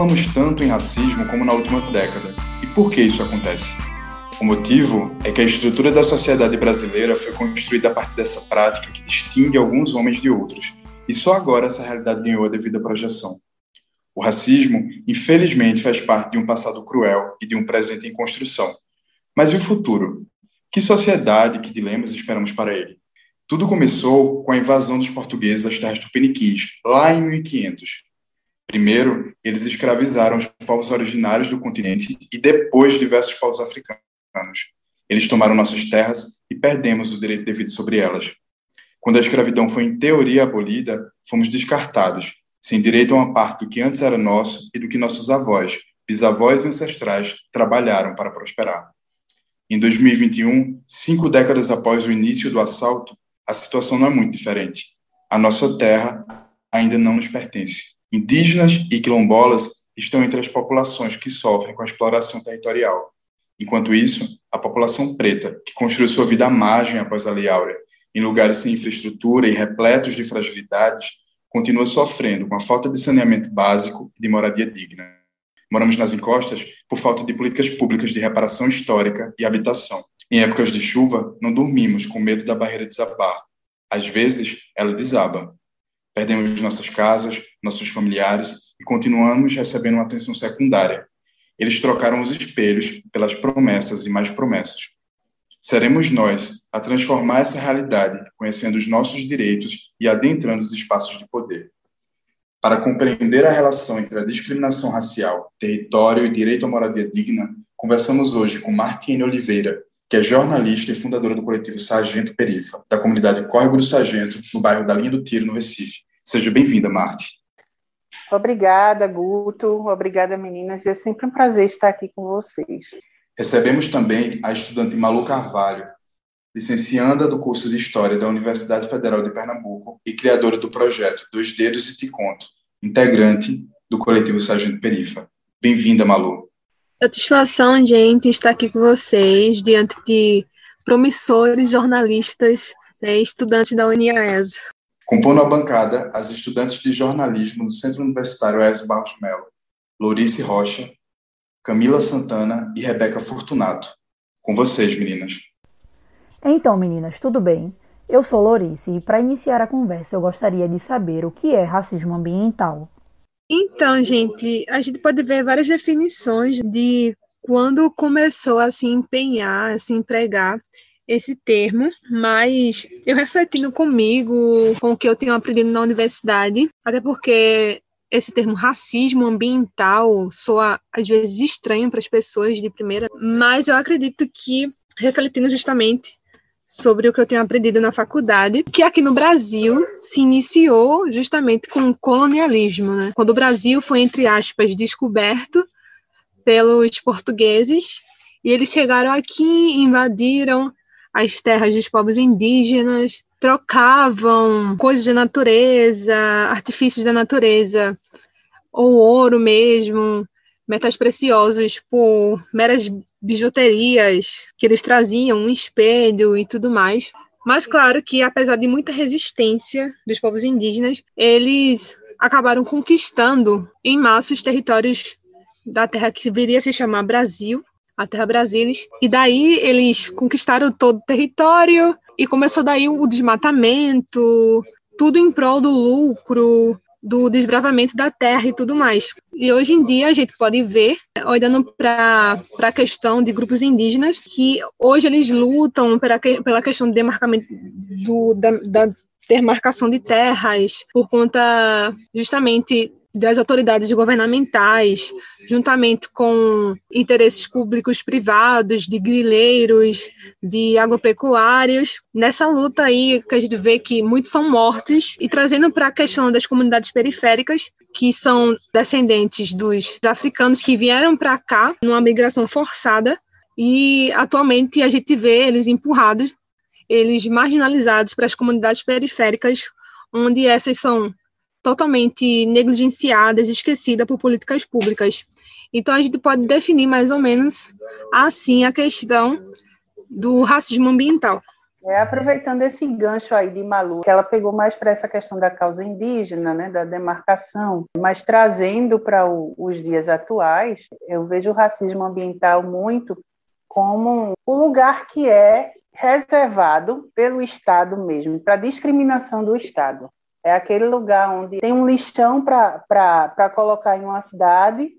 falamos tanto em racismo como na última década. E por que isso acontece? O motivo é que a estrutura da sociedade brasileira foi construída a partir dessa prática que distingue alguns homens de outros, e só agora essa realidade ganhou a devida projeção. O racismo, infelizmente, faz parte de um passado cruel e de um presente em construção. Mas e o futuro? Que sociedade, que dilemas esperamos para ele? Tudo começou com a invasão dos portugueses às terras tupiniquins, lá em 1500. Primeiro, eles escravizaram os povos originários do continente e depois diversos povos africanos. Eles tomaram nossas terras e perdemos o direito devido sobre elas. Quando a escravidão foi em teoria abolida, fomos descartados, sem direito a uma parte do que antes era nosso e do que nossos avós, bisavós e ancestrais trabalharam para prosperar. Em 2021, cinco décadas após o início do assalto, a situação não é muito diferente. A nossa terra ainda não nos pertence. Indígenas e quilombolas estão entre as populações que sofrem com a exploração territorial. Enquanto isso, a população preta, que construiu sua vida à margem após a Lei Áurea, em lugares sem infraestrutura e repletos de fragilidades, continua sofrendo com a falta de saneamento básico e de moradia digna. Moramos nas encostas por falta de políticas públicas de reparação histórica e habitação. Em épocas de chuva, não dormimos com medo da barreira desabar. Às vezes, ela desaba. Perdemos nossas casas, nossos familiares e continuamos recebendo uma atenção secundária. Eles trocaram os espelhos pelas promessas e mais promessas. Seremos nós a transformar essa realidade, conhecendo os nossos direitos e adentrando os espaços de poder. Para compreender a relação entre a discriminação racial, território e direito à moradia digna, conversamos hoje com Martine Oliveira, que é jornalista e fundadora do coletivo Sargento Perifa, da comunidade Córrego do Sargento, no bairro da Linha do Tiro, no Recife. Seja bem-vinda, Marte. Obrigada, Guto. Obrigada, meninas. É sempre um prazer estar aqui com vocês. Recebemos também a estudante Malu Carvalho, licencianda do curso de História da Universidade Federal de Pernambuco e criadora do projeto Dois Dedos e Te Conto, integrante do coletivo Sargento Perifa. Bem-vinda, Malu. Satisfação, gente, estar aqui com vocês diante de promissores jornalistas né, estudantes da UniAES. Compondo a bancada, as estudantes de jornalismo do Centro Universitário Aécio Barros Melo, Lourice Rocha, Camila Santana e Rebeca Fortunato. Com vocês, meninas. Então, meninas, tudo bem? Eu sou Lourice e, para iniciar a conversa, eu gostaria de saber o que é racismo ambiental. Então, gente, a gente pode ver várias definições de quando começou a se empenhar, a se empregar esse termo, mas eu refletindo comigo, com o que eu tenho aprendido na universidade, até porque esse termo racismo ambiental soa às vezes estranho para as pessoas de primeira, mas eu acredito que refletindo justamente sobre o que eu tenho aprendido na faculdade, que aqui no Brasil se iniciou justamente com o colonialismo, né? Quando o Brasil foi, entre aspas, descoberto pelos portugueses, e eles chegaram aqui, invadiram as terras dos povos indígenas, trocavam coisas da natureza, artifícios da natureza, ou ouro mesmo, metais preciosos por meras bijuterias que eles traziam, um espelho e tudo mais. Mas claro que apesar de muita resistência dos povos indígenas, eles acabaram conquistando em massa os territórios da terra que viria a se chamar Brasil, a terra Brasilis, e daí eles conquistaram todo o território e começou daí o desmatamento, tudo em prol do lucro, do desbravamento da terra e tudo mais. E hoje em dia a gente pode ver, olhando para a questão de grupos indígenas, que hoje eles lutam pela, pela questão do demarcamento do, da, da demarcação de terras, por conta justamente das autoridades governamentais, juntamente com interesses públicos privados, de grileiros, de agropecuários, nessa luta aí que a gente vê que muitos são mortos, e trazendo para a questão das comunidades periféricas, que são descendentes dos africanos que vieram para cá numa migração forçada, e atualmente a gente vê eles empurrados, eles marginalizados para as comunidades periféricas, onde essas são totalmente negligenciadas, esquecidas por políticas públicas. Então, a gente pode definir mais ou menos assim a questão do racismo ambiental. É, aproveitando esse gancho aí de Malu, que ela pegou mais para essa questão da causa indígena, né, da demarcação, mas trazendo para os dias atuais, eu vejo o racismo ambiental muito como o lugar que é reservado pelo Estado mesmo, para discriminação do Estado. É aquele lugar onde tem um lixão para colocar em uma cidade,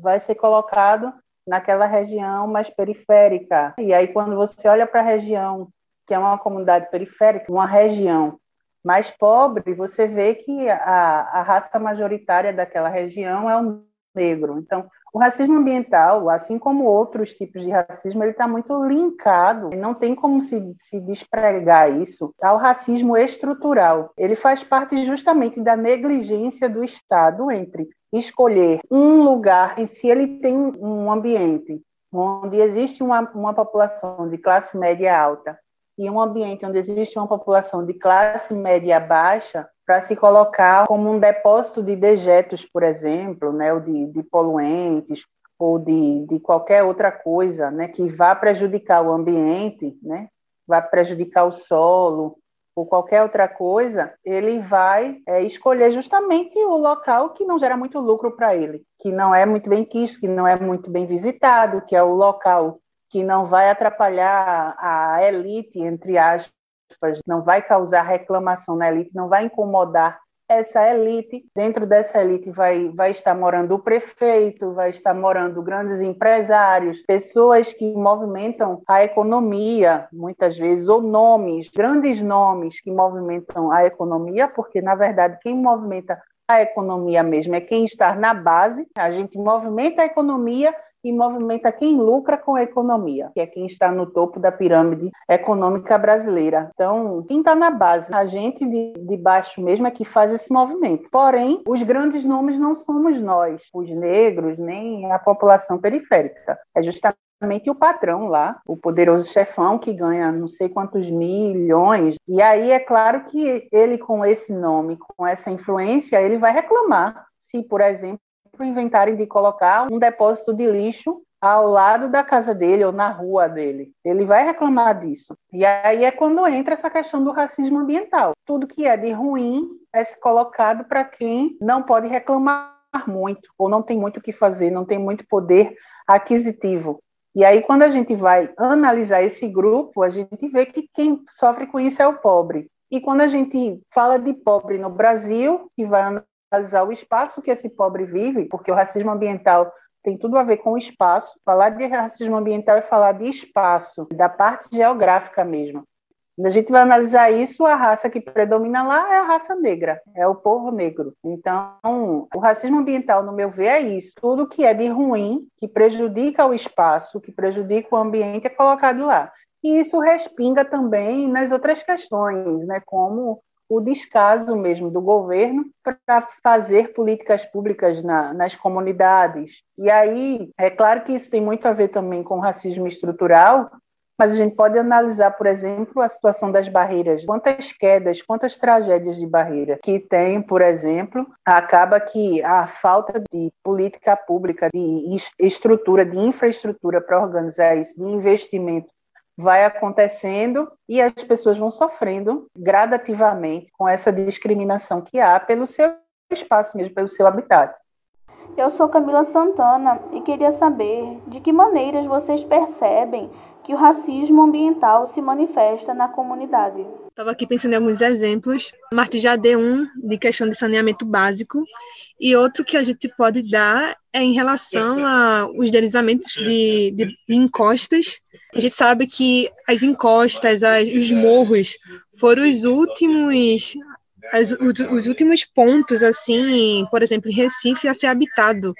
vai ser colocado naquela região mais periférica. E aí, quando você olha para a região que é uma comunidade periférica, uma região mais pobre, você vê que a, a raça majoritária daquela região é o negro. Então, o racismo ambiental, assim como outros tipos de racismo, ele está muito linkado, não tem como se, se despregar isso ao racismo estrutural. Ele faz parte justamente da negligência do Estado entre escolher um lugar em se ele tem um ambiente onde existe uma, uma população de classe média alta e um ambiente onde existe uma população de classe média baixa para se colocar como um depósito de dejetos, por exemplo, né, ou de, de poluentes, ou de, de qualquer outra coisa né, que vá prejudicar o ambiente, né, vá prejudicar o solo, ou qualquer outra coisa, ele vai é, escolher justamente o local que não gera muito lucro para ele, que não é muito bem quisto, que não é muito bem visitado, que é o local que não vai atrapalhar a elite, entre aspas, não vai causar reclamação na elite, não vai incomodar essa elite. Dentro dessa elite vai, vai estar morando o prefeito, vai estar morando grandes empresários, pessoas que movimentam a economia, muitas vezes, ou nomes, grandes nomes que movimentam a economia, porque, na verdade, quem movimenta a economia mesmo é quem está na base, a gente movimenta a economia e movimenta quem lucra com a economia, que é quem está no topo da pirâmide econômica brasileira. Então, quem está na base, a gente de, de baixo mesmo é que faz esse movimento. Porém, os grandes nomes não somos nós, os negros, nem a população periférica. É justamente o patrão lá, o poderoso chefão que ganha não sei quantos milhões. E aí é claro que ele com esse nome, com essa influência, ele vai reclamar se, por exemplo, inventarem de colocar um depósito de lixo ao lado da casa dele ou na rua dele. Ele vai reclamar disso. E aí é quando entra essa questão do racismo ambiental. Tudo que é de ruim é colocado para quem não pode reclamar muito ou não tem muito o que fazer, não tem muito poder aquisitivo. E aí, quando a gente vai analisar esse grupo, a gente vê que quem sofre com isso é o pobre. E quando a gente fala de pobre no Brasil, e vai analisar o espaço que esse pobre vive, porque o racismo ambiental tem tudo a ver com o espaço. Falar de racismo ambiental é falar de espaço, da parte geográfica mesmo. Quando a gente vai analisar isso, a raça que predomina lá é a raça negra, é o povo negro. Então, o racismo ambiental, no meu ver, é isso. Tudo que é de ruim, que prejudica o espaço, que prejudica o ambiente, é colocado lá. E isso respinga também nas outras questões, né, como o descaso mesmo do governo para fazer políticas públicas na, nas comunidades. E aí, é claro que isso tem muito a ver também com racismo estrutural, mas a gente pode analisar, por exemplo, a situação das barreiras. Quantas quedas, quantas tragédias de barreira que tem, por exemplo, acaba que a falta de política pública, de estrutura, de infraestrutura para organizar isso, de investimento vai acontecendo e as pessoas vão sofrendo gradativamente com essa discriminação que há pelo seu espaço mesmo, pelo seu habitat. Eu sou Camila Santana e queria saber de que maneiras vocês percebem que o racismo ambiental se manifesta na comunidade. Estava aqui pensando em alguns exemplos. Marte já deu um de questão de saneamento básico e outro que a gente pode dar é em relação aos deslizamentos de, de, de encostas a gente sabe que as encostas, as, os morros foram os últimos as, os, os, últimos pontos, assim, por exemplo, em Recife, a ser habitado.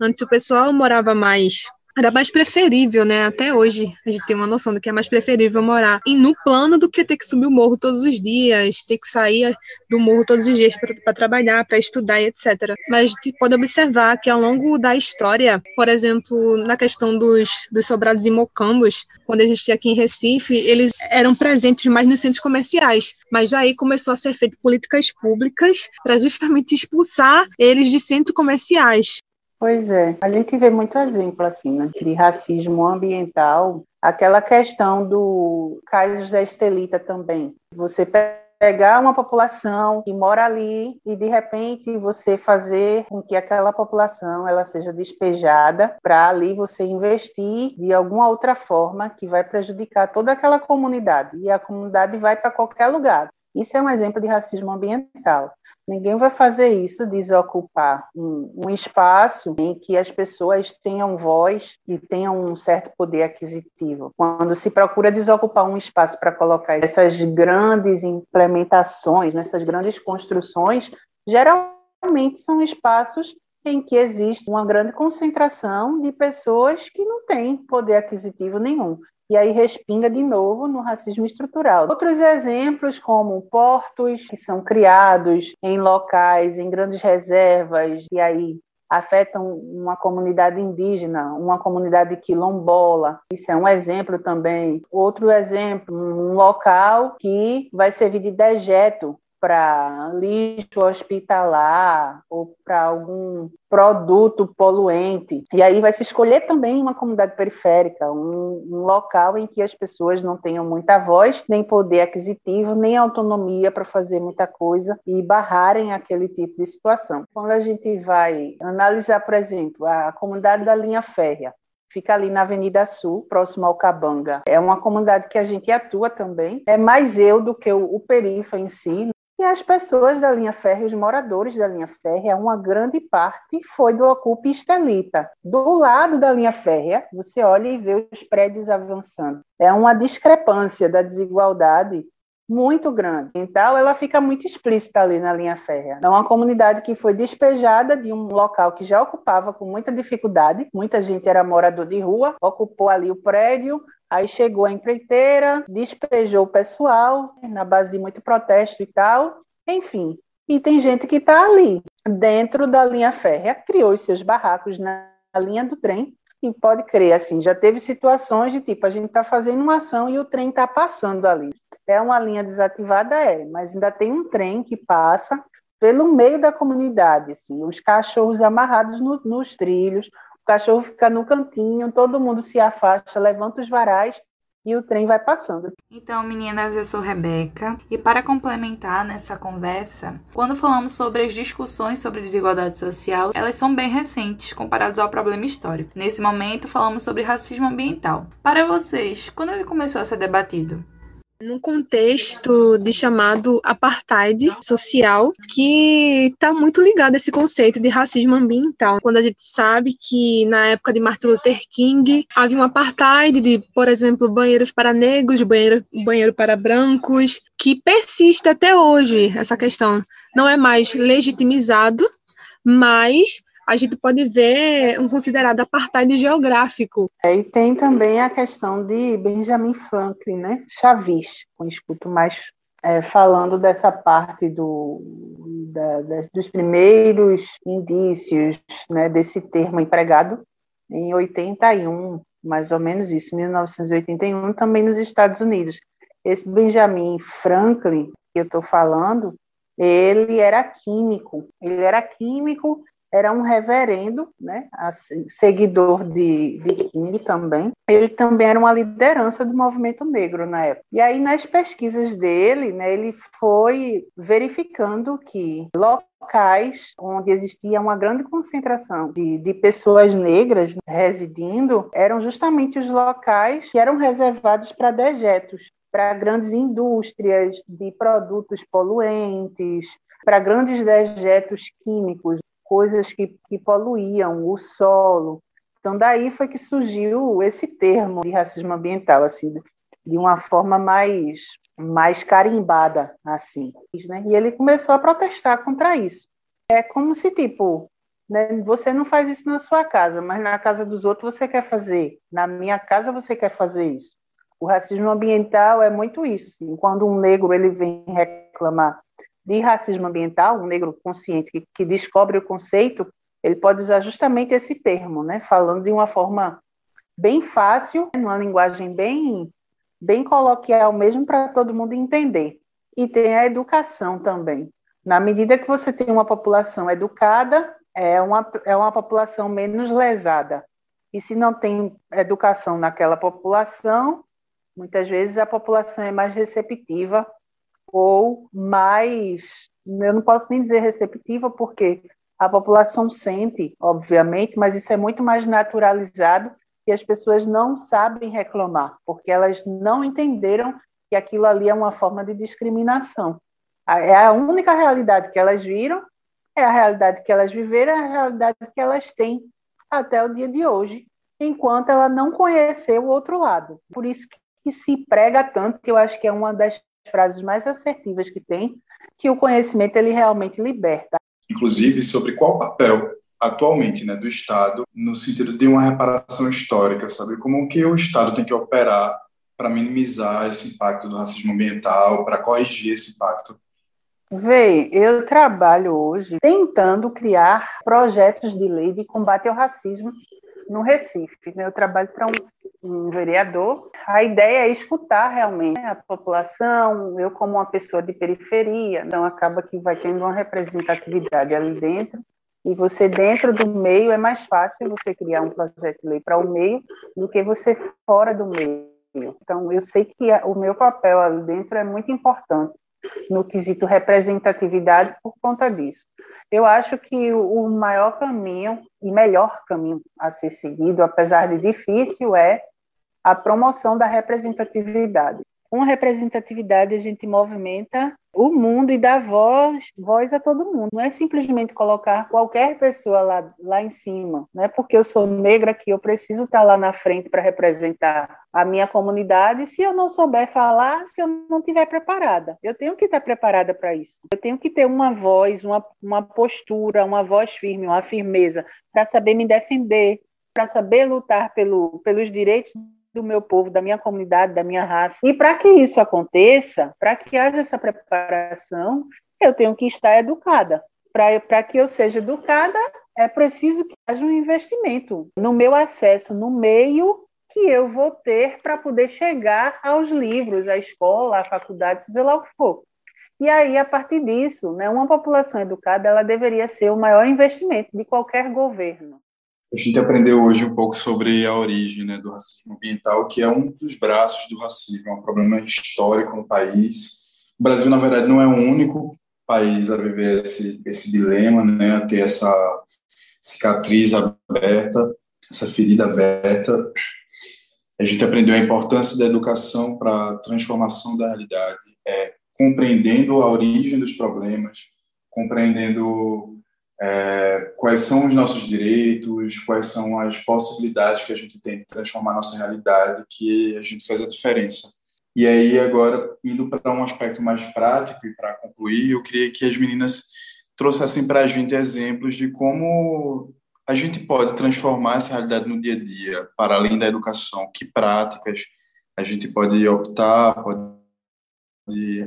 Antes o pessoal morava mais era mais preferível, né? Até hoje a gente tem uma noção do que é mais preferível morar e no plano do que ter que subir o morro todos os dias, ter que sair do morro todos os dias para trabalhar, para estudar e etc. Mas a gente pode observar que ao longo da história, por exemplo, na questão dos, dos sobrados e mocambos, quando existia aqui em Recife, eles eram presentes mais nos centros comerciais, mas aí começou a ser feito políticas públicas para justamente expulsar eles de centros comerciais Pois é, a gente vê muito exemplo assim, né, de racismo ambiental, aquela questão do Caio José Estelita também. Você pegar uma população que mora ali e de repente você fazer com que aquela população ela seja despejada para ali você investir de alguma outra forma que vai prejudicar toda aquela comunidade e a comunidade vai para qualquer lugar. Isso é um exemplo de racismo ambiental. Ninguém vai fazer isso, desocupar um, um, espaço em que as pessoas tenham voz e tenham um certo poder aquisitivo. Quando se procura desocupar um espaço para colocar essas grandes implementações, nessas grandes construções, geralmente são espaços em que existe uma grande concentração de pessoas que não têm poder aquisitivo nenhum e aí respinga de novo no racismo estrutural. Outros exemplos, como portos que são criados em locais, em grandes reservas, e aí afetam uma comunidade indígena, uma comunidade quilombola. Isso é um exemplo também. Outro exemplo, um local que vai servir de dejeto para lixo hospitalar ou para algum produto poluente. E aí vai se escolher também uma comunidade periférica, um, um, local em que as pessoas não tenham muita voz, nem poder aquisitivo, nem autonomia para fazer muita coisa e barrarem aquele tipo de situação. Quando a gente vai analisar, por exemplo, a comunidade da linha férrea, fica ali na Avenida Sul, próximo ao Cabanga. É uma comunidade que a gente atua também. É mais eu do que o, o perifa em si, e as pessoas da linha férrea, os moradores da linha férrea, uma grande parte foi do Ocupe Estelita. Do lado da linha férrea, você olha e vê os prédios avançando. É uma discrepância da desigualdade muito grande. Então, ela fica muito explícita ali na linha férrea. É uma comunidade que foi despejada de um local que já ocupava com muita dificuldade. Muita gente era morador de rua, ocupou ali o prédio, Aí chegou a empreiteira, despejou o pessoal, na base de muito protesto e tal. Enfim, e tem gente que está ali, dentro da linha férrea, criou os seus barracos na linha do trem. E pode crer, assim, já teve situações de tipo, a gente está fazendo uma ação e o trem está passando ali. É uma linha desativada, é, mas ainda tem um trem que passa pelo meio da comunidade, assim, os cachorros amarrados no, nos trilhos, o cachorro fica no cantinho, todo mundo se afasta, levanta os varais e o trem vai passando. Então, meninas, eu sou Rebeca e para complementar nessa conversa, quando falamos sobre as discussões sobre desigualdade social, elas são bem recentes comparadas ao problema histórico. Nesse momento, falamos sobre racismo ambiental. Para vocês, quando ele começou a ser debatido? Num contexto de chamado apartheid social, que está muito ligado a esse conceito de racismo ambiental. Quando a gente sabe que na época de Martin Luther King havia um apartheid de, por exemplo, banheiros para negros, banheiro, banheiro para brancos, que persiste até hoje essa questão. Não é mais legitimizado, mas a gente pode ver um considerado apartheid geográfico. É, e tem também a questão de Benjamin Franklin, né? Chavis, eu escuto mais é, falando dessa parte do, da, dos primeiros indícios né, desse termo empregado em 81, mais ou menos isso, 1981, também nos Estados Unidos. Esse Benjamin Franklin que eu estou falando, ele era químico. Ele era químico era um reverendo, né, assim, seguidor de, de King também. Ele também era uma liderança do movimento negro na época. E aí, nas pesquisas dele, né, ele foi verificando que locais onde existia uma grande concentração de, de pessoas negras residindo eram justamente os locais que eram reservados para dejetos, para grandes indústrias de produtos poluentes, para grandes dejetos químicos, coisas que, que poluíam o solo. Então, daí foi que surgiu esse termo de racismo ambiental, assim, de uma forma mais, mais carimbada, assim. Né? E ele começou a protestar contra isso. É como se, tipo, né, você não faz isso na sua casa, mas na casa dos outros você quer fazer. Na minha casa você quer fazer isso. O racismo ambiental é muito isso. Assim, quando um negro ele vem reclamar de racismo ambiental, um negro consciente que, que descobre o conceito, ele pode usar justamente esse termo, né? falando de uma forma bem fácil, numa linguagem bem, bem coloquial mesmo para todo mundo entender. E tem a educação também. Na medida que você tem uma população educada, é uma, é uma população menos lesada. E se não tem educação naquela população, muitas vezes a população é mais receptiva ou mais, eu não posso nem dizer receptiva, porque a população sente, obviamente, mas isso é muito mais naturalizado e as pessoas não sabem reclamar, porque elas não entenderam que aquilo ali é uma forma de discriminação. É a única realidade que elas viram, é a realidade que elas viveram, é a realidade que elas têm até o dia de hoje, enquanto ela não conheceu o outro lado. Por isso que se prega tanto, que eu acho que é uma das frases mais assertivas que tem, que o conhecimento ele realmente liberta. Inclusive sobre qual papel atualmente, né, do Estado no sentido de uma reparação histórica, sabe como que o Estado tem que operar para minimizar esse impacto do racismo ambiental, para corrigir esse impacto Vê, eu trabalho hoje tentando criar projetos de lei de combate ao racismo no Recife. Né? Eu trabalho para um, um, vereador. A ideia é escutar realmente a população, eu como uma pessoa de periferia, então acaba que vai tendo uma representatividade ali dentro. E você dentro do meio é mais fácil você criar um projeto de lei para o meio do que você fora do meio. Então eu sei que o meu papel ali dentro é muito importante no quesito representatividade por conta disso. Eu acho que o maior caminho e melhor caminho a ser seguido, apesar de difícil, é a promoção da representatividade. Com representatividade, a gente movimenta o mundo e dá voz, voz a todo mundo. Não é simplesmente colocar qualquer pessoa lá, lá em cima, não é porque eu sou negra que eu preciso estar lá na frente para representar a minha comunidade se eu não souber falar, se eu não estiver preparada. Eu tenho que estar preparada para isso. Eu tenho que ter uma voz, uma, uma postura, uma voz firme, uma firmeza para saber me defender, para saber lutar pelo, pelos direitos do meu povo, da minha comunidade, da minha raça. E para que isso aconteça, para que haja essa preparação, eu tenho que estar educada. Para que eu seja educada, é preciso que haja um investimento no meu acesso, no meio que eu vou ter para poder chegar aos livros, à escola, à faculdade, seja lá o que for. E aí, a partir disso, né, uma população educada ela deveria ser o maior investimento de qualquer governo. A gente aprendeu hoje um pouco sobre a origem né, do racismo ambiental, que é um dos braços do racismo, é um problema histórico no país. O Brasil, na verdade, não é o único país a viver esse, esse dilema, né, a ter essa cicatriz aberta, essa ferida aberta. A gente aprendeu a importância da educação para a transformação da realidade, é, compreendendo a origem dos problemas, compreendendo é, quais são os nossos direitos, quais são as possibilidades que a gente tem de transformar nossa realidade, que a gente faz a diferença. E aí, agora, indo para um aspecto mais prático e para concluir, eu queria que as meninas trouxessem para a gente exemplos de como a gente pode transformar essa realidade no dia a dia, para além da educação. Que práticas a gente pode optar, pode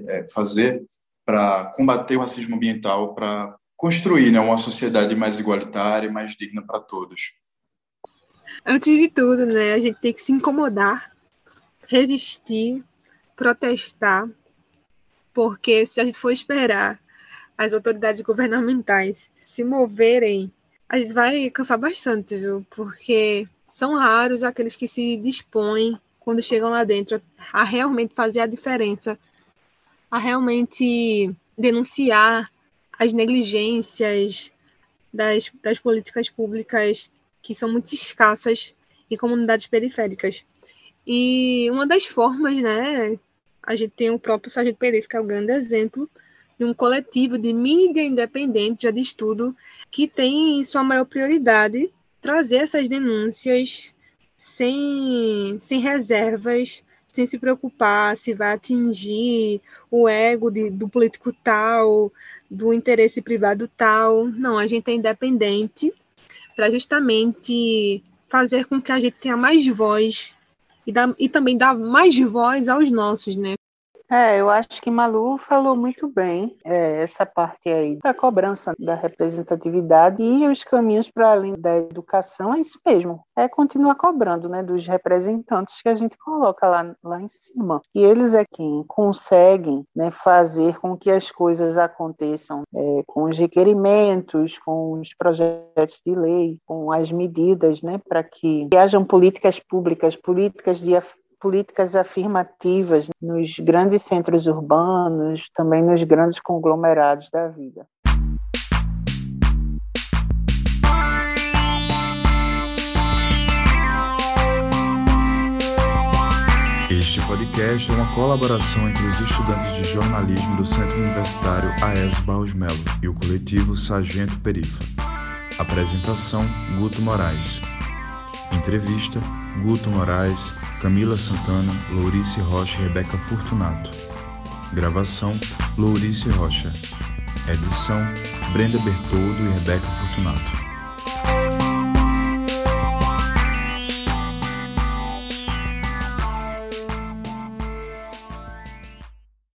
é, fazer para combater o racismo ambiental, para construir né, uma sociedade mais igualitária e mais digna para todos. Antes de tudo, né, a gente tem que se incomodar, resistir, protestar, porque se a gente for esperar as autoridades governamentais se moverem, a gente vai cansar bastante, viu? Porque são raros aqueles que se dispõem, quando chegam lá dentro, a realmente fazer a diferença, a realmente denunciar as negligências das, das políticas públicas que são muito escassas em comunidades periféricas. E uma das formas, né, a gente tem o próprio Sargento Pereira, que é o grande exemplo de um coletivo de mídia independente já de estudo que tem sua maior prioridade trazer essas denúncias sem, sem reservas, sem se preocupar se vai atingir o ego de, do político tal, do interesse privado tal. Não, a gente é independente para justamente fazer com que a gente tenha mais voz e, e também dar mais voz aos nossos, né? É, eu acho que Malu falou muito bem é, essa parte aí da cobrança da representatividade e os caminhos para além da educação é isso mesmo. É continuar cobrando, né, dos representantes que a gente coloca lá, lá em cima. E eles é quem conseguem, né, fazer com que as coisas aconteçam é, com os requerimentos, com os projetos de lei, com as medidas, né, para que, que hajam políticas públicas, políticas de políticas afirmativas nos grandes centros urbanos, também nos grandes conglomerados da vida. Este podcast é uma colaboração entre os estudantes de jornalismo do Centro Universitário AES Barros Melo e o coletivo Sargento Perifa. Apresentação: Guto Moraes. Entrevista: Guto Moraes, Camila Santana, Lourice Rocha e Rebeca Fortunato. Gravação: Lourice Rocha. Edição: Brenda Bertoldo e Rebeca Fortunato.